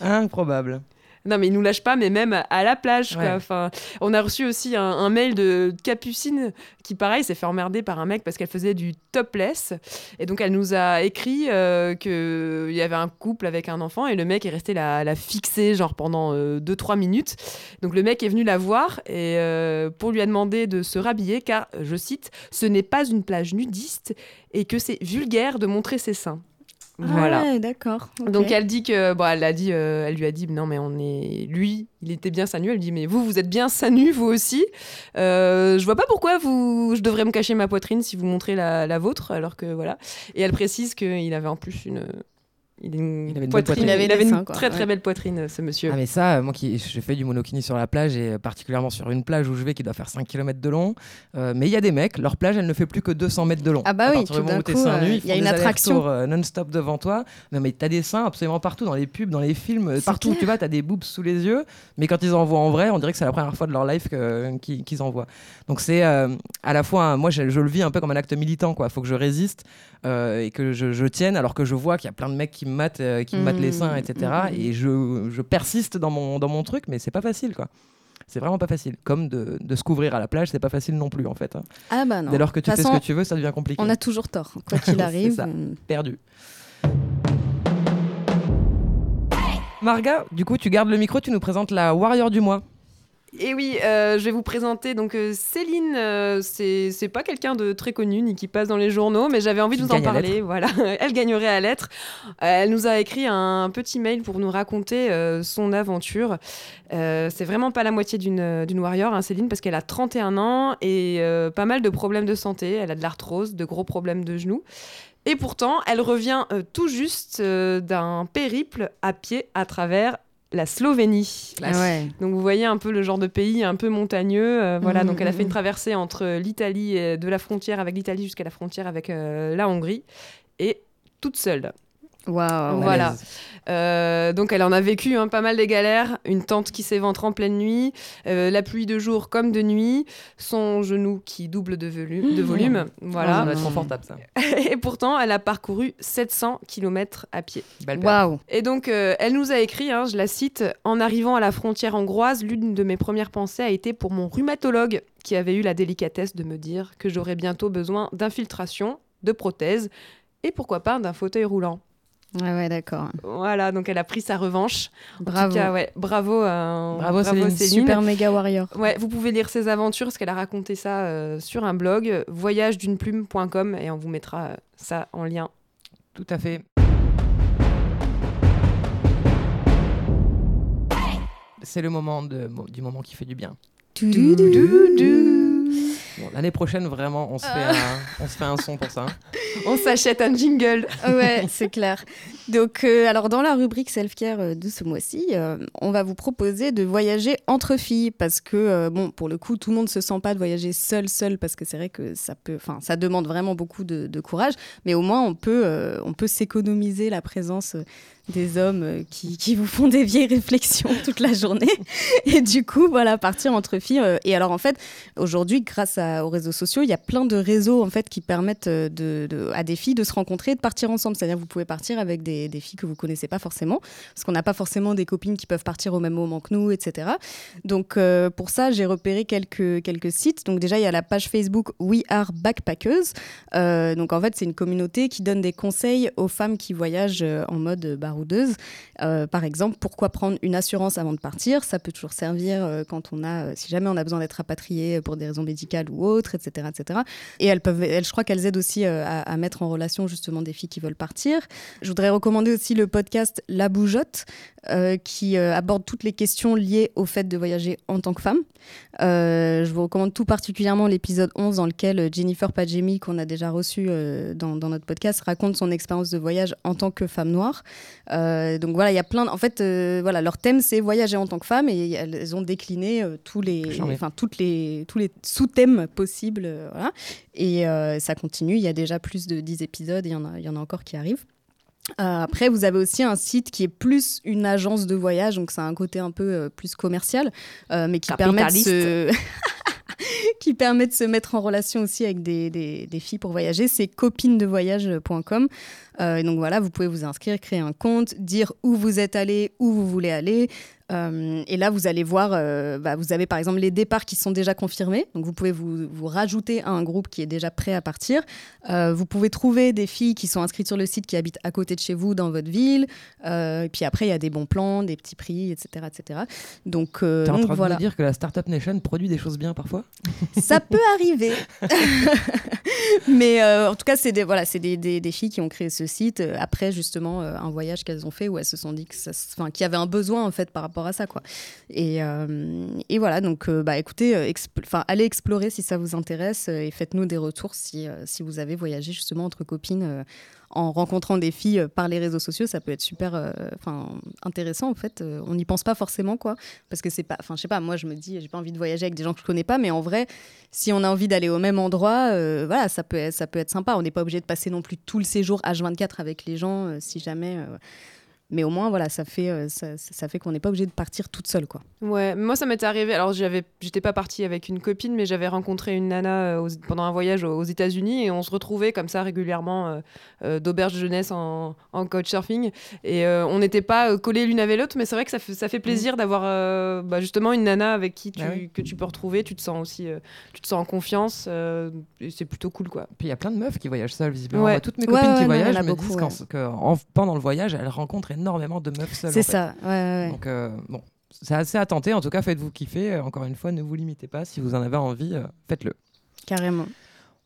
Improbable. Non, mais il nous lâche pas, mais même à la plage. quoi. Enfin, on a reçu aussi un, un mail de Capucine qui, pareil, s'est fait emmerder par un mec parce qu'elle faisait du topless. Et donc, elle nous a écrit euh, qu'il y avait un couple avec un enfant et le mec est resté la, la fixer, genre pendant 2-3 minutes. Donc, le mec est venu la voir et euh, pour lui a demandé de se rhabiller car, je cite, ce n'est pas une plage nudiste et que c'est vulgaire de montrer ses seins. Voilà. Ah ouais, d'accord. Donc elle dit que bon, elle a dit, euh, elle lui a dit non mais on est lui, il était bien sa nu. Elle dit mais vous vous êtes bien sa nu vous aussi. Euh, je vois pas pourquoi vous, je devrais me cacher ma poitrine si vous montrez la, la vôtre alors que voilà. Et elle précise qu'il avait en plus une, il, a une Il avait une bonne poitrine, poitrine. il avait, Il avait des une seins, quoi. très très Ouais. belle poitrine ce monsieur. Ah mais ça, euh, moi qui j'ai fait du monokini sur la plage et euh, particulièrement sur une plage où je vais qui doit faire 5 km de long. euh, mais il y a des mecs, leur plage elle ne fait plus que 200 mètres de long. Ah bah à oui, tout d'un coup, il y a une attraction. non-stop devant toi. Non mais t'as des seins absolument partout, dans les pubs, dans les films, partout où tu vas, t'as des boobs sous les yeux. Mais quand ils en voient en vrai, on dirait que c'est la première fois de leur life qu'ils en voient. Donc c'est à la fois, moi je, je le vis un peu comme un acte militant, quoi. Faut que je résiste et que je, je tienne, alors que je vois qu'il y a plein de mecs qui me matent, euh, qui me matent les seins, etc. mmh, mmh. Et je, je persiste dans mon, dans mon truc, mais c'est pas facile, quoi. C'est vraiment pas facile. Comme de, de se couvrir à la plage, c'est pas facile non plus, en fait. hein. Ah bah non. Dès lors que tu fais ce que tu veux, ça devient compliqué. On a toujours tort, quoi qu'il arrive. ça. on- perdu. Marga, du coup, tu gardes le micro, tu nous présentes la Warrior du mois. Et oui, euh, je vais vous présenter donc euh, Céline. euh, c'est pas quelqu'un de très connu ni qui passe dans les journaux, mais j'avais envie de vous en parler. Voilà, elle gagnerait à l'être. Euh, elle nous a écrit un petit mail pour nous raconter euh, son aventure. C'est vraiment pas la moitié d'une d'une warrior, hein, Céline, parce qu'elle a 31 ans et pas mal de problèmes de santé. Elle a de l'arthrose, de gros problèmes de genoux. Et pourtant, elle revient tout juste d'un périple à pied à travers la Slovénie. Ah ouais. Donc vous voyez un peu le genre de pays un peu montagneux. euh, voilà, Mhm, donc elle a fait une mhm. traversée entre l'Italie, et de la frontière avec l'Italie jusqu'à la frontière avec euh, la Hongrie, et toute seule. Waouh. Voilà. Euh, donc elle en a vécu hein, pas mal des galères, une tente qui s'éventre en pleine nuit, euh, la pluie de jour comme de nuit, son genou qui double de, volu- de volume, Ça voilà. doit être confortable ça. Et pourtant, elle a parcouru 700 km à pied. Waouh. Et donc, euh, elle nous a écrit, hein, je la cite, En arrivant à la frontière hongroise, l'une de mes premières pensées a été pour mon rhumatologue, qui avait eu la délicatesse de me dire que j'aurais bientôt besoin d'infiltration, de prothèses, et pourquoi pas d'un fauteuil roulant. Ouais, ouais, d'accord. Voilà, donc elle a pris sa revanche. En Bravo. tout cas, ouais, bravo, euh, Bravo, Céline. Super méga warrior. Ouais, vous pouvez lire ses aventures, parce qu'elle a raconté ça euh, sur un blog, voyageduneplume.com, et on vous mettra euh, ça en lien. Tout à fait. C'est le moment de, du moment qui fait du bien. Bon, L'année prochaine, vraiment, on se, fait un, on se fait un son pour ça. On s'achète un jingle. Ouais, c'est clair. Donc, euh, alors dans la rubrique self-care euh, de ce mois-ci, euh, on va vous proposer de voyager entre filles parce que, bon, pour le coup, tout le monde se sent pas de voyager seul, seul parce que c'est vrai que ça peut, enfin, ça demande vraiment beaucoup de, de courage, mais au moins on peut, on peut s'économiser la présence des hommes euh, qui, qui vous font des vieilles réflexions toute la journée. Et du coup, voilà, partir entre filles. euh, et alors, en fait, aujourd'hui, grâce à- aux réseaux sociaux, il y a plein de réseaux en fait qui permettent euh, à des filles de se rencontrer et de partir ensemble. C'est-à-dire, vous pouvez partir avec des, filles que vous connaissez pas forcément, parce qu'on n'a pas forcément des copines qui peuvent partir au même moment que nous, etc. Donc, pour ça, j'ai repéré quelques, quelques sites. Donc, déjà, il y a la page Facebook We Are Backpackers. Donc, en fait, c'est une communauté qui donne des conseils aux femmes qui voyagent en mode baroudeuse. Euh, par exemple, pourquoi prendre une assurance avant de partir? Ça peut toujours servir euh, quand on a, euh, si jamais on a besoin d'être rapatrié pour des raisons médicales ou autres, etc., etc. Et elles peuvent, elles, je crois qu'elles aident aussi à, mettre en relation justement des filles qui veulent partir. Je voudrais recommander aussi le podcast La Bougeotte, qui aborde toutes les questions liées au fait de voyager en tant que femme. Je vous recommande tout particulièrement l'épisode 11 dans lequel Jennifer Padjemi, qu'on a déjà reçu dans, dans notre podcast, raconte son expérience de voyage en tant que femme noire. Euh, donc voilà, il y a plein. de- En fait, euh, voilà, leur thème c'est voyager en tant que femme et elles, ont décliné euh, tous les, enfin toutes les, tous les sous-thèmes possibles. euh, voilà. Et euh, ça continue. Il y a déjà plus de 10 épisodes. Il y en a, il y en a encore qui arrivent. Euh, après, vous avez aussi un site qui est plus une agence de voyage, donc c'est un côté un peu euh, plus commercial, euh, mais qui permet, de se... qui permet de se mettre en relation aussi avec des, des- filles pour voyager. C'est copinedevoyage.com. Euh, donc voilà, vous pouvez vous inscrire, créer un compte, dire où vous êtes allé, où vous voulez aller. Euh, et là, vous allez voir, euh, bah, vous avez par exemple les départs qui sont déjà confirmés. Donc vous pouvez vous, vous rajouter à un groupe qui est déjà prêt à partir. Euh, vous pouvez trouver des filles qui sont inscrites sur le site qui habitent à côté de chez vous dans votre ville. Et puis après, il y a des bons plans, des petits prix, etc. etc. Donc, T'es en donc train de me dire que la Startup Nation produit des choses bien parfois? Ça peut arriver. Mais en tout cas, c'est des, voilà, c'est des, des- des filles qui ont créé ce site après justement un voyage qu'elles ont fait où elles se sont dit qu'il y avait un besoin en fait par rapport à ça quoi. Et, euh, et voilà, donc euh, bah écoutez, euh, enfin allez explorer si ça vous intéresse et faites-nous des retours si, si vous avez voyagé justement entre copines. en rencontrant des filles par les réseaux sociaux, ça peut être super euh, intéressant en fait. On n'y pense pas forcément quoi parce que c'est pas enfin je sais pas moi je me dis j'ai pas envie de voyager avec des gens que je connais pas mais en vrai si on a envie d'aller au même endroit voilà ça peut être, ça peut être sympa on n'est pas obligé de passer non plus tout le séjour H24 avec les gens si jamais mais au moins voilà ça fait euh, ça, ça fait qu'on n'est pas obligé de partir toute seule quoi Ouais, moi ça m'était arrivé. Alors j'avais, j'étais pas partie avec une copine, mais j'avais rencontré une nana euh, aux- pendant un voyage aux, aux États-Unis et on se retrouvait comme ça régulièrement euh, euh, d'auberge de jeunesse en, en couchsurfing. Et euh, on n'était pas collés l'une avec l'autre, mais c'est vrai que ça fait, ça fait plaisir d'avoir euh, bah, justement une nana avec qui tu, Ah oui. que tu peux retrouver. Tu te sens aussi, euh, tu te sens en confiance. euh, et c'est plutôt cool quoi. Puis il y a plein de meufs qui voyagent seules, visiblement. Ouais. Toutes mes copines ouais, qui voyagent me beaucoup, disent ouais. qu'en- que en- pendant le voyage, elles rencontrent énormément de meufs seules. c'est ça ouais, ouais, ouais. Donc, euh, bon, c'est assez à tenter. En tout cas, faites-vous kiffer. Euh, Encore une fois, ne vous limitez pas. Si vous en avez envie, euh, faites-le. carrément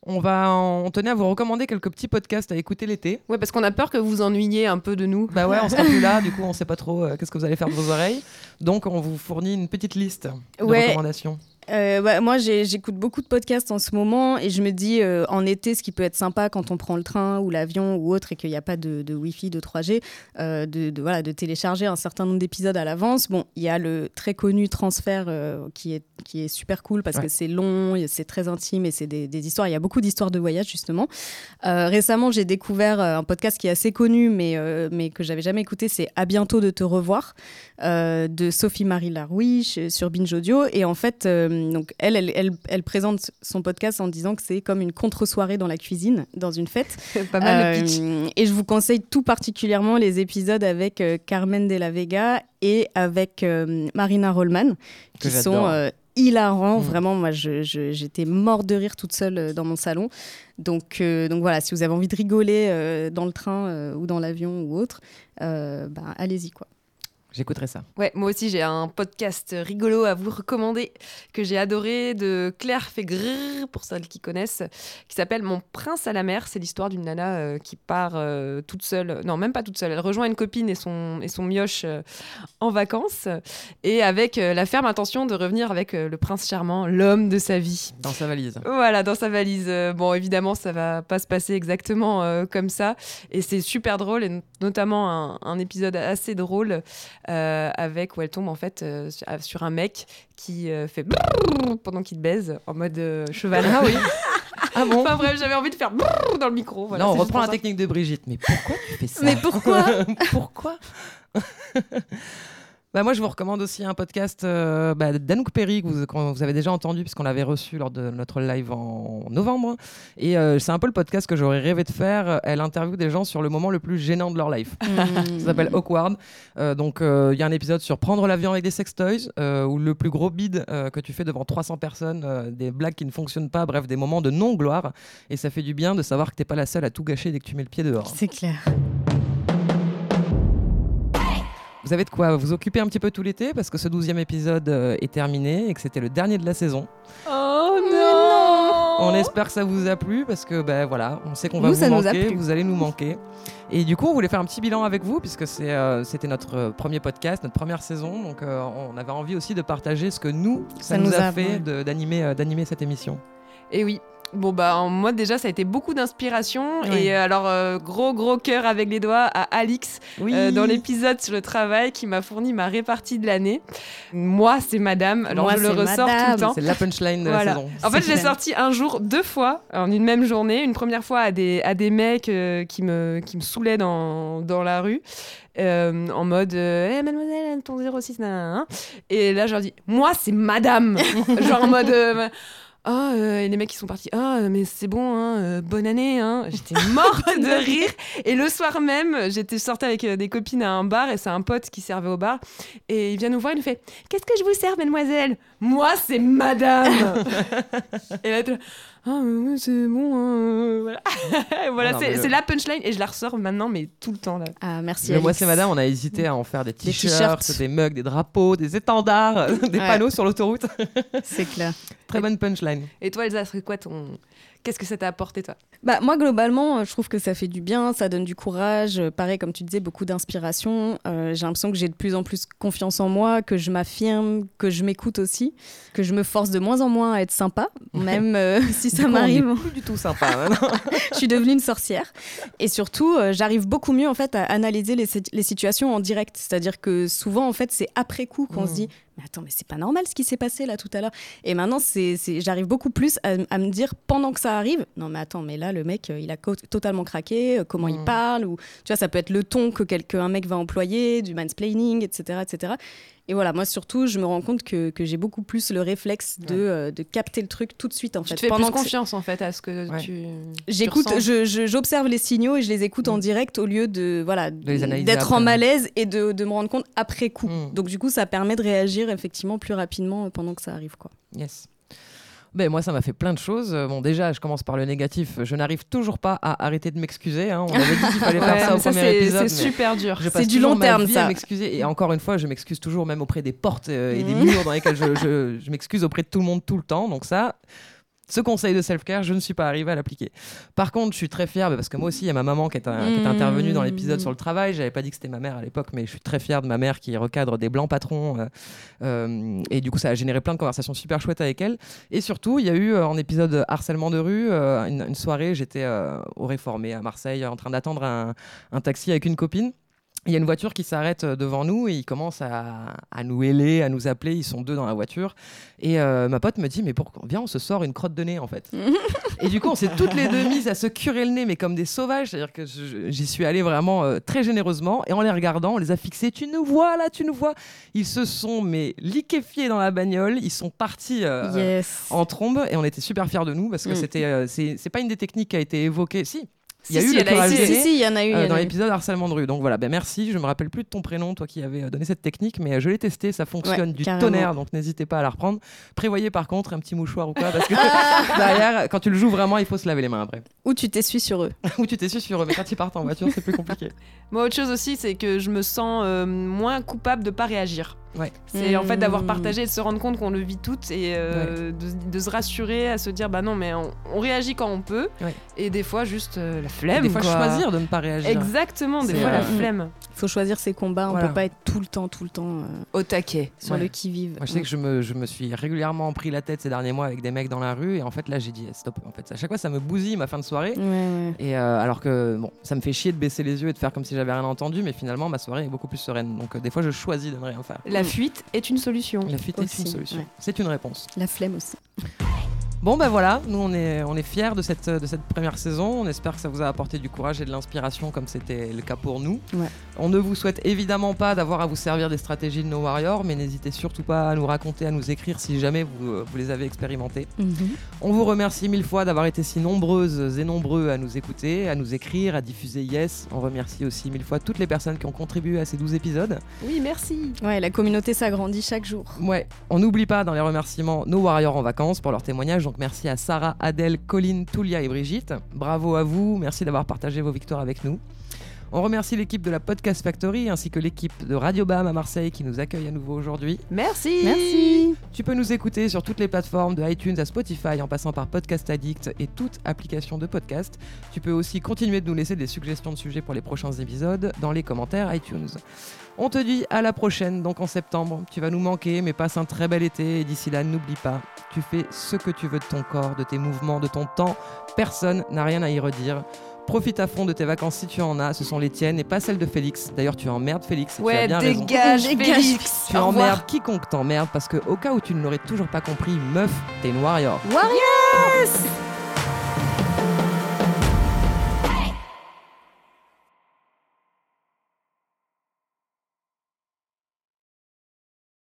On, va en- on tenait à vous recommander quelques petits podcasts à écouter l'été. Ouais, parce qu'on a peur que vous vous ennuyiez un peu de nous. Bah ouais, on sera plus là, du coup on sait pas trop euh, qu'est-ce que vous allez faire de vos oreilles. Donc on vous fournit une petite liste de Ouais. recommandations. Euh, bah, moi, j'écoute beaucoup de podcasts en ce moment et je me dis, euh, en été, ce qui peut être sympa quand on prend le train ou l'avion ou autre et qu'il n'y a pas de, de, Wi-Fi, de 3G, euh, de, de, voilà, de télécharger un certain nombre d'épisodes à l'avance. Bon, il y a le très connu transfert qui, est, qui est super cool parce que c'est long, c'est très intime et c'est des, des, histoires. Il y a beaucoup d'histoires de voyage, justement. récemment, j'ai découvert un podcast qui est assez connu, mais, mais que j'avais jamais écouté. C'est À bientôt de te revoir de Sophie-Marie Larouille sur Binge Audio. Et en fait, euh, donc elle, elle, elle, présente son podcast en disant que c'est comme une contre-soirée dans la cuisine, dans une fête. Pas mal le pitch. Euh, et je vous conseille tout particulièrement les épisodes avec euh, Carmen de la Vega et avec Marina Rollman, qui sont hilarants. Mm. Vraiment, moi, j'étais mort de rire toute seule dans mon salon. Donc, donc voilà, si vous avez envie de rigoler dans le train ou dans l'avion ou autre, ben, allez-y quoi. J'écouterai ça. Ouais, moi aussi j'ai un podcast rigolo à vous recommander que j'ai adoré de Claire Fégrrr, pour celles qui connaissent, qui s'appelle Mon prince à la mer. C'est l'histoire d'une nana euh, qui part euh, toute seule, non même pas toute seule, elle rejoint une copine et son, et son mioche euh, en vacances et avec la ferme intention de revenir avec le prince charmant, l'homme de sa vie. Dans sa valise. Voilà, dans sa valise. bon, évidemment, ça va pas se passer exactement comme ça et c'est super drôle et notamment un, un épisode assez drôle. Euh, avec où elle tombe en fait euh, sur un mec qui euh, fait pendant qu'il te baise en mode cheval. Ah oui. Ah bon Enfin bref, j'avais envie de faire dans le micro. non, on reprend la technique de Brigitte. Mais pourquoi tu fais ça? Mais pourquoi? Pourquoi? Bah, moi, je vous recommande aussi un podcast euh, bah, d'Anouk Perry que vous, vous, avez déjà entendu puisqu'on l'avait reçu lors de notre live en novembre. Et euh, c'est un peu le podcast que j'aurais rêvé de faire. Elle interviewe des gens sur le moment le plus gênant de leur life. Mmh. Ça s'appelle Awkward. Euh, donc, il y a un épisode sur prendre l'avion avec des sextoys ou le plus gros bide que tu fais devant 300 personnes, des blagues qui ne fonctionnent pas, bref, des moments de non-gloire. Et ça fait du bien de savoir que t'es pas la seule à tout gâcher dès que tu mets le pied dehors. C'est clair. Vous avez de quoi vous occuper un petit peu tout l'été parce que ce douzième épisode euh, est terminé et que c'était le dernier de la saison. Oh non On espère que ça vous a plu parce que ben voilà, on sait qu'on va vous manquer, vous allez nous manquer. Et du coup, on voulait faire un petit bilan avec vous puisque euh, c'était notre euh, premier podcast, notre première saison. Donc on avait envie aussi de partager ce que nous, ça, nous, a, fait d'animer cette émission. Et oui, Bon bah moi déjà ça a été beaucoup d'inspiration et euh, alors euh, gros gros cœur avec les doigts à Alix euh, dans l'épisode sur le travail qui m'a fourni ma répartie de l'année. Moi c'est Madame alors je le ressors tout le temps. C'est la punchline de la saison. En fait je l'ai sorti un jour deux fois en une même journée. Une première fois à des à des mecs qui me qui me saoulaient dans dans la rue. en mode hey, mademoiselle ton 06 et là je leur dis moi c'est madame genre en mode ah, euh, et les mecs qui sont partis, ah, mais c'est bon, hein, euh, bonne année. Hein. J'étais morte de rire. Et le soir même, j'étais sortie avec euh, des copines à un bar et c'est un pote qui servait au bar. Et il vient nous voir, il nous fait Qu'est-ce que je vous sers, mademoiselle Moi, c'est madame. et là, ah c'est bon hein, voilà, voilà c'est la punchline et je la ressors maintenant mais tout le temps là. Ah merci moi c'est madame on a hésité à en faire des t-shirts des, mugs des drapeaux des étendards des panneaux sur l'autoroute. C'est clair. Très bonne punchline. Et toi Elsa c'est quoi ton Qu'est-ce que ça t'a apporté, toi? Bah, Moi, globalement, je trouve que ça fait du bien, ça donne du courage. Pareil, comme tu disais, beaucoup d'inspiration. Euh, j'ai l'impression que j'ai de plus en plus confiance en moi, que je m'affirme, que je m'écoute aussi, que je me force de moins en moins à être sympa, même euh, si ça m'arrive. plus du tout sympa. je suis devenue une sorcière. Et surtout, euh, j'arrive beaucoup mieux en fait à analyser les, les situations en direct. C'est-à-dire que souvent, en fait, c'est après coup qu'on se mmh. dit mais attends, mais c'est pas normal ce qui s'est passé là tout à l'heure. Et maintenant, c'est, j'arrive beaucoup plus à, me dire pendant que ça arrive, non mais attends, mais là le mec, euh, il a totalement craqué, euh, comment il mm. parle, ou tu vois, ça peut être le ton que quelqu'un mec va employer, du mansplaining, etc., etc. Et voilà, moi surtout, je me rends compte que, que j'ai beaucoup plus le réflexe de, euh, de, capter le truc tout de suite en fait. Tu fais plus confiance en fait à ce que tu. J'écoute, j'observe les signaux et je les écoute en mm. direct au lieu de voilà d'être en malaise et de, de, me rendre compte après coup. Mm. Donc du coup, ça permet de réagir effectivement plus rapidement pendant que ça arrive quoi. Yes. Ben, moi, ça m'a fait plein de choses. Bon, déjà, je commence par le négatif. Je n'arrive toujours pas à arrêter de m'excuser. Hein. On avait dit qu'il fallait faire ça au premier épisode. C'est super dur. C'est du long terme, ça. m'excuser. Et encore une fois, je m'excuse toujours, même auprès des portes euh, et des mmh. murs dans lesquels je, je, je m'excuse auprès de tout le monde tout le temps. Donc ça, Ce conseil de self-care, je ne suis pas arrivé à l'appliquer. Par contre, je suis très fier parce que moi aussi, il y a ma maman qui est, intervenue dans l'épisode sur le travail. J'avais pas dit que c'était ma mère à l'époque, mais je suis très fier de ma mère qui recadre des blancs patrons. Euh, euh, et du coup, ça a généré plein de conversations super chouettes avec elle. Et surtout, il y a eu en épisode harcèlement de rue, une, soirée, j'étais au Réformé à Marseille en train d'attendre un taxi avec une copine il y a une voiture qui s'arrête euh, devant nous et ils commencent à, nous héler, à nous appeler. Ils sont deux dans la voiture. Et euh, ma pote me dit Mais pourquoi Viens, on se sort une crotte de nez en fait. et du coup, on s'est toutes les deux mises à se curer le nez, mais comme des sauvages. C'est-à-dire que j'y suis allée vraiment euh, très généreusement. Et en les regardant, on les a fixés Tu nous vois là, tu nous vois. Ils se sont mais liquéfiés dans la bagnole. Ils sont partis en trombe et on était super fiers de nous parce que mm. c'était c'est pas une des techniques qui a été évoquée. Si, il y a eu le il y en a eu euh, dans l'épisode harcèlement de rue. Donc voilà, ben merci. Je me rappelle plus de ton prénom, toi qui avais euh, donné cette technique, mais euh, je l'ai testé, ça fonctionne du tonnerre, donc n'hésitez pas à la reprendre. Prévoyez par contre un petit mouchoir ou quoi, parce que derrière, quand tu le joues vraiment, il faut se laver les mains après. Ou tu t'essuies sur eux. ou tu t'essuies sur eux, mais quand ils partent en voiture, c'est plus compliqué. Moi, autre chose aussi, c'est que je me sens moins coupable de pas réagir. C'est en fait d'avoir mmh. partagé et de se rendre compte qu'on le vit toutes et euh, de, se rassurer à se dire bah non mais on, réagit quand on peut et des fois juste euh, la flemme. des fois choisir de ne pas réagir. Exactement, des fois la flemme. Il faut choisir ses combats, on peut pas être tout le temps, tout le temps euh, au taquet sur le qui-vive. Moi je sais que je me, je me, suis régulièrement pris la tête ces derniers mois avec des mecs dans la rue et en fait là j'ai dit eh, stop. En fait à chaque fois ça me bousille ma fin de soirée et alors que bon ça me fait chier de baisser les yeux et de faire comme si j'avais rien entendu mais finalement ma soirée est beaucoup plus sereine donc des fois je choisis de ne rien faire. La fuite est une solution. La fuite est une solution. C'est une réponse. La flemme aussi. Bon ben voilà, nous on est, on est fiers de cette, de cette première saison. On espère que ça vous a apporté du courage et de l'inspiration comme c'était le cas pour nous. On ne vous souhaite évidemment pas d'avoir à vous servir des stratégies de nos warriors, mais n'hésitez surtout pas à nous raconter, à nous écrire si jamais vous, euh, vous les avez expérimentés. Mhm. On vous remercie mille fois d'avoir été si nombreuses et nombreux à nous écouter, à nous écrire, à diffuser Yes. On remercie aussi mille fois toutes les personnes qui ont contribué à ces 12 épisodes. Oui, merci. Ouais, la communauté s'agrandit chaque jour. Ouais, on n'oublie pas dans les remerciements nos warriors en vacances pour leur témoignage. Donc merci à Sarah, Adèle, Colline, Toulia et Brigitte. Bravo à vous, merci d'avoir partagé vos victoires avec nous. On remercie l'équipe de la Podcast Factory ainsi que l'équipe de Radio Bam à Marseille qui nous accueille à nouveau aujourd'hui. Merci. Merci. Tu peux nous écouter sur toutes les plateformes de iTunes à Spotify en passant par Podcast Addict et toute application de podcast. Tu peux aussi continuer de nous laisser des suggestions de sujets pour les prochains épisodes dans les commentaires iTunes. On te dit à la prochaine, donc en septembre. Tu vas nous manquer, mais passe un très bel été. Et d'ici là, n'oublie pas, tu fais ce que tu veux de ton corps, de tes mouvements, de ton temps. Personne n'a rien à y redire. Profite à fond de tes vacances si tu en as, ce sont les tiennes et pas celles de Félix. D'ailleurs, tu emmerdes Félix. ouais, tu as bien dégage, Félix. Tu emmerdes quiconque t'emmerde parce que, au cas où tu ne l'aurais toujours pas compris, meuf, t'es une warrior. Warriors